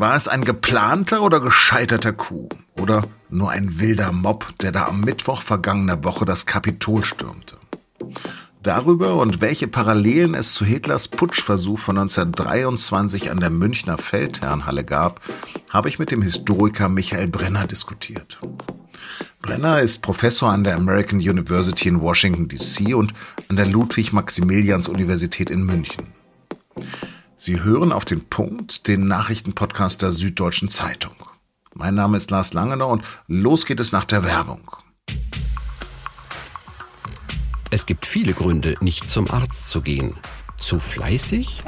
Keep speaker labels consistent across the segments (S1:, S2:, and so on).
S1: War es ein geplanter oder gescheiterter Coup? Oder nur ein wilder Mob, der da am Mittwoch vergangener Woche das Kapitol stürmte? Darüber und welche Parallelen es zu Hitlers Putschversuch von 1923 an der Münchner Feldherrnhalle gab, habe ich mit dem Historiker Michael Brenner diskutiert. Brenner ist Professor an der American University in Washington, D.C. und an der Ludwig-Maximilians-Universität in München. Sie hören auf den Punkt den Nachrichtenpodcast der Süddeutschen Zeitung. Mein Name ist Lars Langener und los geht es nach der Werbung.
S2: Es gibt viele Gründe, nicht zum Arzt zu gehen. Zu fleißig?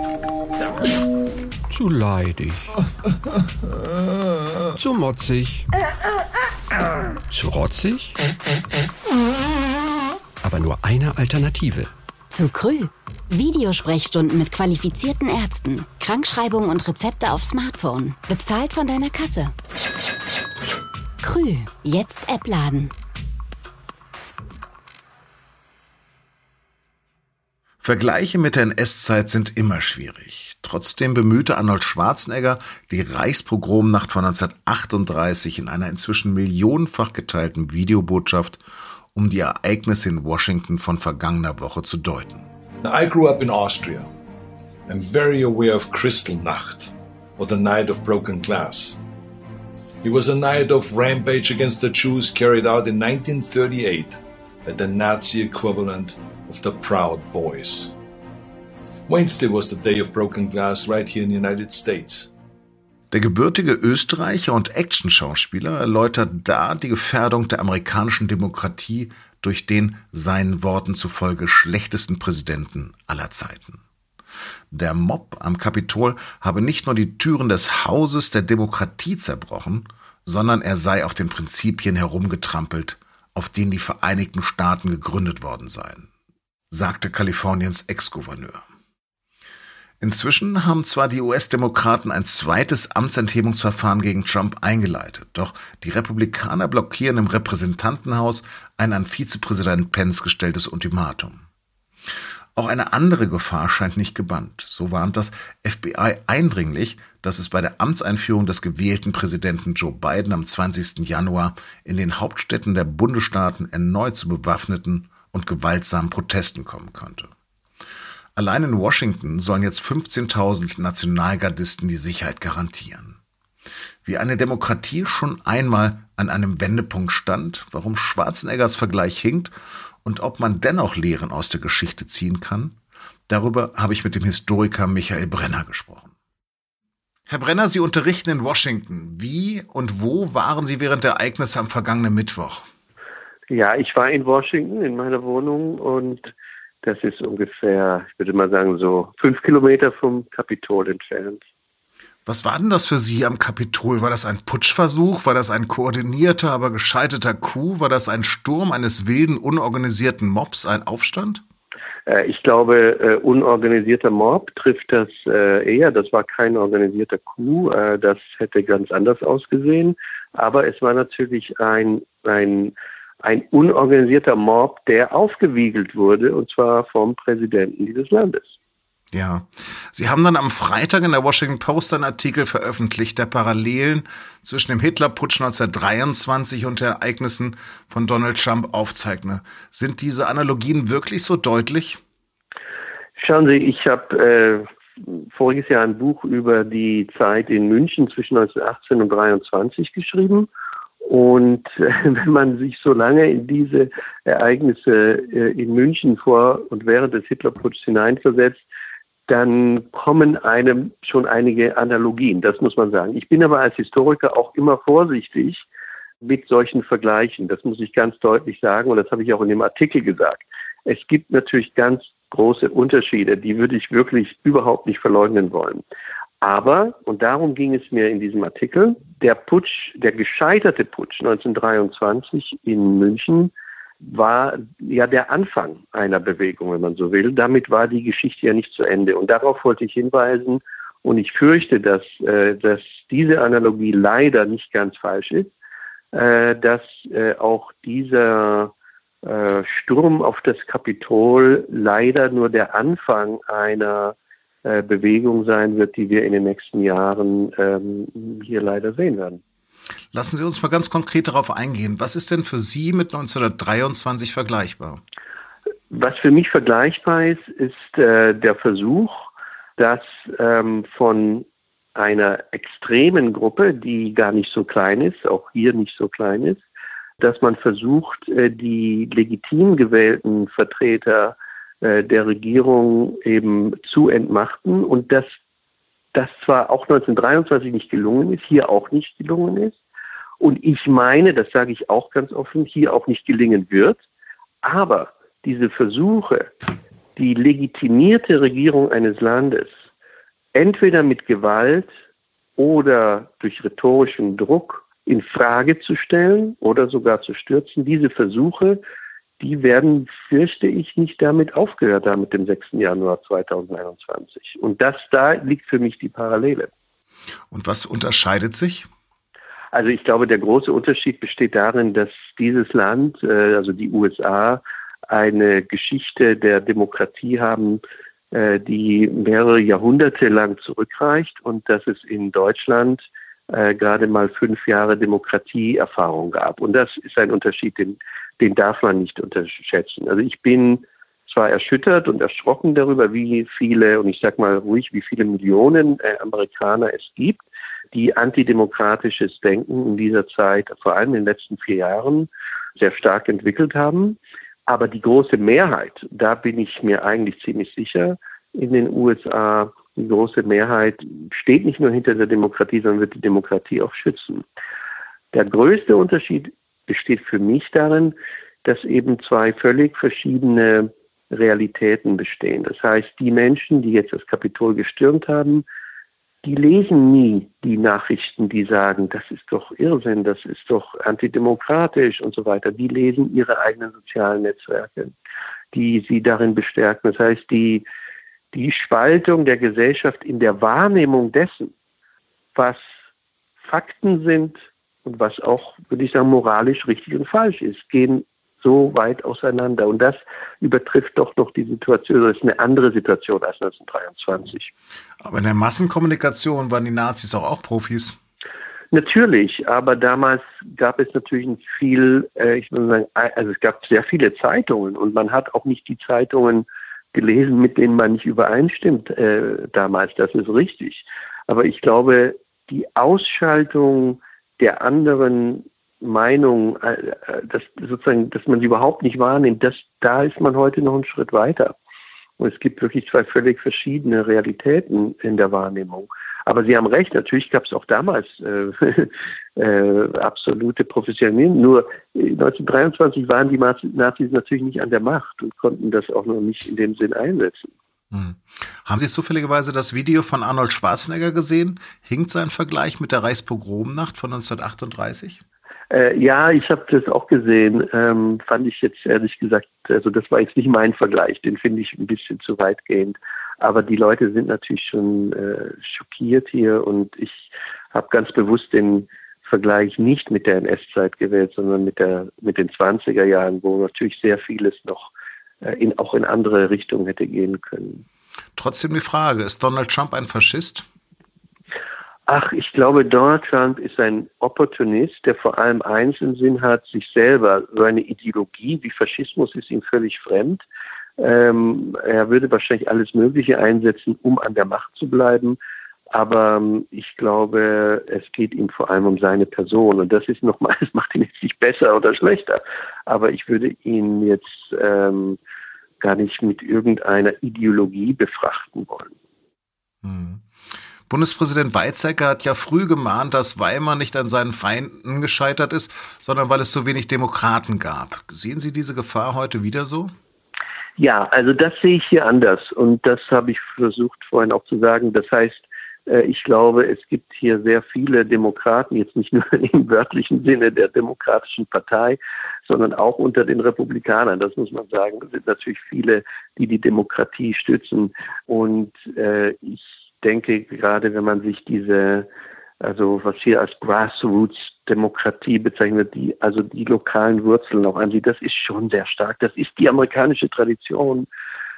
S2: Zu leidig? Zu motzig? Zu rotzig? Aber nur eine Alternative.
S3: Zu Krü. Videosprechstunden mit qualifizierten Ärzten. Krankschreibung und Rezepte auf Smartphone. Bezahlt von deiner Kasse. Krü. Jetzt App laden.
S1: Vergleiche mit der NS-Zeit sind immer schwierig. Trotzdem bemühte Arnold Schwarzenegger die Reichspogromnacht von 1938 in einer inzwischen millionenfach geteilten Videobotschaft, um die Ereignisse in Washington von vergangener Woche zu deuten.
S4: I grew up in Austria. I'm very aware of Kristallnacht, or the Night of Broken Glass. It was a night of rampage against the Jews carried out in 1938 by the Nazi equivalent of the Proud Boys. Wednesday was the day of broken glass right here in the United States.
S1: Der gebürtige Österreicher und Actionschauspieler erläutert da die Gefährdung der amerikanischen Demokratie durch den seinen Worten zufolge schlechtesten Präsidenten aller Zeiten. Der Mob am Kapitol habe nicht nur die Türen des Hauses der Demokratie zerbrochen, sondern er sei auf den Prinzipien herumgetrampelt, auf denen die Vereinigten Staaten gegründet worden seien, sagte Kaliforniens Ex-Gouverneur. Inzwischen haben zwar die US-Demokraten ein zweites Amtsenthebungsverfahren gegen Trump eingeleitet, doch die Republikaner blockieren im Repräsentantenhaus ein an Vizepräsident Pence gestelltes Ultimatum. Auch eine andere Gefahr scheint nicht gebannt. So warnt das FBI eindringlich, dass es bei der Amtseinführung des gewählten Präsidenten Joe Biden am 20. Januar in den Hauptstädten der Bundesstaaten erneut zu bewaffneten und gewaltsamen Protesten kommen könnte. Allein in Washington sollen jetzt 15.000 Nationalgardisten die Sicherheit garantieren. Wie eine Demokratie schon einmal an einem Wendepunkt stand, warum Schwarzeneggers Vergleich hinkt und ob man dennoch Lehren aus der Geschichte ziehen kann, darüber habe ich mit dem Historiker Michael Brenner gesprochen. Herr Brenner, Sie unterrichten in Washington. Wie und wo waren Sie während der Ereignisse am vergangenen Mittwoch?
S5: Ja, ich war in Washington in meiner Wohnung und das ist ungefähr, ich würde mal sagen, so fünf Kilometer vom Kapitol entfernt.
S1: Was war denn das für Sie am Kapitol? War das ein Putschversuch? War das ein koordinierter, aber gescheiterter Coup? War das ein Sturm eines wilden, unorganisierten Mobs, ein Aufstand?
S5: Äh, ich glaube, äh, unorganisierter Mob trifft das äh, eher. Das war kein organisierter Coup. das hätte ganz anders ausgesehen. Aber es war natürlich ein, ein ein unorganisierter Mob, der aufgewiegelt wurde, und zwar vom Präsidenten dieses Landes.
S1: Ja, Sie haben dann am Freitag in der Washington Post einen Artikel veröffentlicht, der Parallelen zwischen dem Hitlerputsch 1923 und den Ereignissen von Donald Trump aufzeichne. Sind diese Analogien wirklich so deutlich?
S5: Schauen Sie, ich habe äh, voriges Jahr ein Buch über die Zeit in München zwischen 1918 und 1923 geschrieben und wenn man sich so lange in diese Ereignisse äh, in München vor und während des Hitlerputsches hineinversetzt, dann kommen einem schon einige Analogien, das muss man sagen. Ich bin aber als Historiker auch immer vorsichtig mit solchen Vergleichen. Das muss ich ganz deutlich sagen und das habe ich auch in dem Artikel gesagt. Es gibt natürlich ganz große Unterschiede, die würde ich wirklich überhaupt nicht verleugnen wollen. Aber, und darum ging es mir in diesem Artikel, der Putsch, der gescheiterte Putsch 1923 in München war ja der Anfang einer Bewegung, wenn man so will. Damit war die Geschichte ja nicht zu Ende. Und darauf wollte ich hinweisen. Und ich fürchte, dass, äh, dass diese Analogie leider nicht ganz falsch ist, äh, dass äh, auch dieser äh, Sturm auf das Kapitol leider nur der Anfang einer äh, Bewegung sein wird, die wir in den nächsten Jahren ähm, hier leider sehen werden.
S1: Lassen Sie uns mal ganz konkret darauf eingehen. Was ist denn für Sie mit 1923 vergleichbar?
S5: Was für mich vergleichbar ist, ist äh, der Versuch, dass ähm, von einer extremen Gruppe, die gar nicht so klein ist, auch hier nicht so klein ist, dass man versucht, äh, die legitim gewählten Vertreter äh, der Regierung eben zu entmachten und dass das zwar auch 1923 nicht gelungen ist, hier auch nicht gelungen ist. Und ich meine, das sage ich auch ganz offen, hier auch nicht gelingen wird, aber diese Versuche, die legitimierte Regierung eines Landes entweder mit Gewalt oder durch rhetorischen Druck in Frage zu stellen oder sogar zu stürzen, diese Versuche, die werden, fürchte ich, nicht damit aufgehört haben mit dem 6. Januar 2021. Und das da liegt für mich die Parallele.
S1: Und was unterscheidet sich?
S5: Also ich glaube, der große Unterschied besteht darin, dass dieses Land, äh, also die USA, eine Geschichte der Demokratie haben, äh, die mehrere Jahrhunderte lang zurückreicht und dass es in Deutschland äh, gerade mal fünf Jahre Demokratieerfahrung gab. Und das ist ein Unterschied, den, den darf man nicht unterschätzen. Also ich bin zwar erschüttert und erschrocken darüber, wie viele, und ich sage mal ruhig, wie viele Millionen äh, Amerikaner es gibt, die antidemokratisches Denken in dieser Zeit, vor allem in den letzten vier Jahren, sehr stark entwickelt haben. Aber die große Mehrheit, da bin ich mir eigentlich ziemlich sicher, in den USA, die große Mehrheit steht nicht nur hinter der Demokratie, sondern wird die Demokratie auch schützen. Der größte Unterschied besteht für mich darin, dass eben zwei völlig verschiedene Realitäten bestehen. Das heißt, die Menschen, die jetzt das Kapitol gestürmt haben, die lesen nie die Nachrichten, die sagen, das ist doch Irrsinn, das ist doch antidemokratisch und so weiter. Die lesen ihre eigenen sozialen Netzwerke, die sie darin bestärken. Das heißt, die, die Spaltung der Gesellschaft in der Wahrnehmung dessen, was Fakten sind und was auch, würde ich sagen, moralisch richtig und falsch ist, gehen so weit auseinander. Und das übertrifft doch noch die Situation, das ist eine andere Situation als 1923.
S1: Aber in der Massenkommunikation waren die Nazis auch, auch Profis.
S5: Natürlich, aber damals gab es natürlich viel, äh, ich würde sagen, also es gab sehr viele Zeitungen und man hat auch nicht die Zeitungen gelesen, mit denen man nicht übereinstimmt äh, damals. Das ist richtig. Aber ich glaube, die Ausschaltung der anderen Meinung, äh, äh, dass sozusagen, dass man sie überhaupt nicht wahrnimmt, das, da ist man heute noch einen Schritt weiter. Und es gibt wirklich zwei völlig verschiedene Realitäten in der Wahrnehmung. Aber Sie haben recht, natürlich gab es auch damals äh, äh, absolute Professionellen. Nur 1923 waren die Nazis natürlich nicht an der Macht und konnten das auch noch nicht in dem Sinn einsetzen.
S1: Hm. Haben Sie zufälligerweise das Video von Arnold Schwarzenegger gesehen? Hinkt sein Vergleich mit der Reichspogromnacht von 1938?
S5: Äh, ja, ich habe das auch gesehen. Ähm, fand ich jetzt ehrlich gesagt, also das war jetzt nicht mein Vergleich, den finde ich ein bisschen zu weitgehend. Aber die Leute sind natürlich schon äh, schockiert hier und ich habe ganz bewusst den Vergleich nicht mit der NS-Zeit gewählt, sondern mit der mit den 20er Jahren, wo natürlich sehr vieles noch in, auch in andere Richtungen hätte gehen können.
S1: Trotzdem die Frage, ist Donald Trump ein Faschist?
S5: Ach, ich glaube, Donald Trump ist ein Opportunist, der vor allem eins im Sinn hat, sich selber, seine Ideologie wie Faschismus ist ihm völlig fremd. Ähm, er würde wahrscheinlich alles Mögliche einsetzen, um an der Macht zu bleiben. Aber ähm, ich glaube, es geht ihm vor allem um seine Person. Und das ist nochmal, das macht ihn jetzt nicht besser oder schlechter. Aber ich würde ihn jetzt ähm, gar nicht mit irgendeiner Ideologie befrachten wollen.
S1: Hm. Bundespräsident Weizsäcker hat ja früh gemahnt, dass Weimar nicht an seinen Feinden gescheitert ist, sondern weil es so wenig Demokraten gab. Sehen Sie diese Gefahr heute wieder so?
S5: Ja, also das sehe ich hier anders und das habe ich versucht vorhin auch zu sagen. Das heißt, ich glaube, es gibt hier sehr viele Demokraten, jetzt nicht nur im wörtlichen Sinne der Demokratischen Partei, sondern auch unter den Republikanern. Das muss man sagen. Es sind natürlich viele, die die Demokratie stützen. Und äh, ich denke, gerade wenn man sich diese, also was hier als Grassroots-Demokratie bezeichnet, die, also die lokalen Wurzeln auch ansieht, das ist schon sehr stark. Das ist die amerikanische Tradition.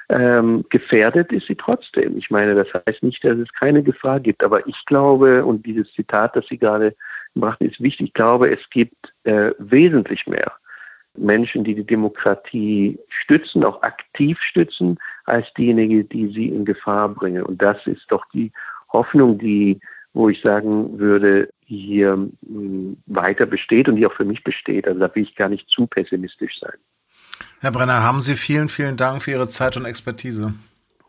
S5: Ähm, gefährdet ist sie trotzdem. Ich meine, das heißt nicht, dass es keine Gefahr gibt, aber ich glaube, und dieses Zitat, das Sie gerade brachten, ist wichtig, ich glaube, es gibt äh, wesentlich mehr Menschen, die die Demokratie stützen, auch aktiv stützen, als diejenigen, die sie in Gefahr bringen. Und das ist doch die Hoffnung, die, wo ich sagen würde, hier mh, hm, weiter besteht und die auch für mich besteht. Also da will ich gar nicht zu pessimistisch sein.
S1: Herr Brenner, haben Sie vielen, vielen Dank für Ihre Zeit und Expertise.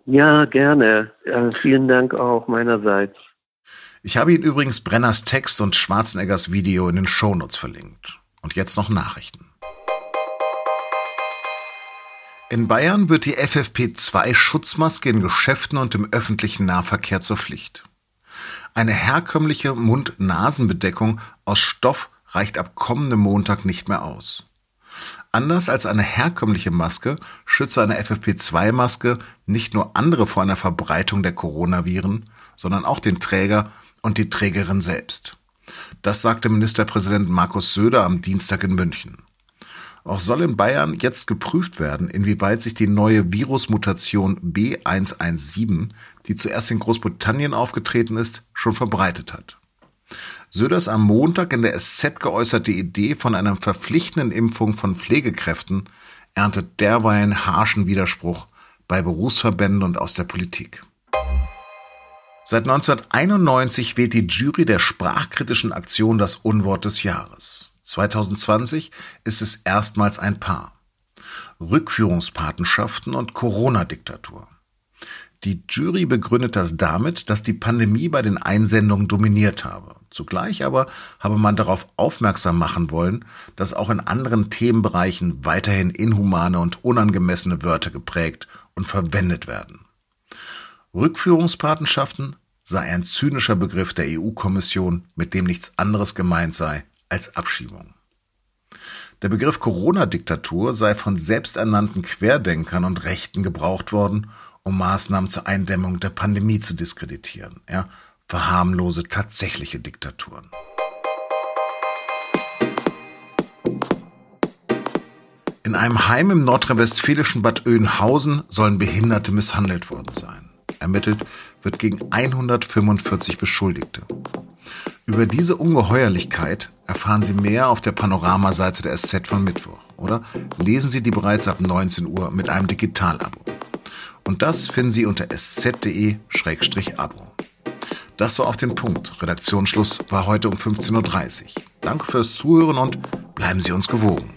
S5: Ja, gerne. Ja, vielen Dank auch meinerseits.
S1: Ich habe Ihnen übrigens Brenners Text und Schwarzeneggers Video in den Shownotes verlinkt. Und jetzt noch Nachrichten. In Bayern wird die FFP2-Schutzmaske in Geschäften und im öffentlichen Nahverkehr zur Pflicht. Eine herkömmliche Mund-Nasen-Bedeckung aus Stoff reicht ab kommendem Montag nicht mehr aus. Anders als eine herkömmliche Maske schütze eine FFP2-Maske nicht nur andere vor einer Verbreitung der Coronaviren, sondern auch den Träger und die Trägerin selbst. Das sagte Ministerpräsident Markus Söder am Dienstag in München. Auch soll in Bayern jetzt geprüft werden, inwieweit sich die neue Virusmutation B117, die zuerst in Großbritannien aufgetreten ist, schon verbreitet hat. Söders am Montag in der SZ geäußerte Idee von einer verpflichtenden Impfung von Pflegekräften erntet derweilen harschen Widerspruch bei Berufsverbänden und aus der Politik. Seit 1991 wählt die Jury der sprachkritischen Aktion das Unwort des Jahres. 2020 ist es erstmals ein Paar. Rückführungspatenschaften und Corona-Diktatur. Die Jury begründet das damit, dass die Pandemie bei den Einsendungen dominiert habe. Zugleich aber habe man darauf aufmerksam machen wollen, dass auch in anderen Themenbereichen weiterhin inhumane und unangemessene Wörter geprägt und verwendet werden. Rückführungspatenschaften sei ein zynischer Begriff der EU-Kommission, mit dem nichts anderes gemeint sei als Abschiebung. Der Begriff Corona-Diktatur sei von selbsternannten Querdenkern und Rechten gebraucht worden, um Maßnahmen zur Eindämmung der Pandemie zu diskreditieren. Er verharmlose tatsächliche Diktaturen. In einem Heim im nordrhein-westfälischen Bad Oeynhausen sollen Behinderte misshandelt worden sein. Ermittelt wird gegen 145 Beschuldigte. Über diese Ungeheuerlichkeit erfahren Sie mehr auf der Panoramaseite der SZ von Mittwoch oder lesen Sie die bereits ab 19 Uhr mit einem Digitalabo. Und das finden Sie unter sz.de-abo. Das war auf den Punkt. Redaktionsschluss war heute um 15.30 Uhr. Danke fürs Zuhören und bleiben Sie uns gewogen.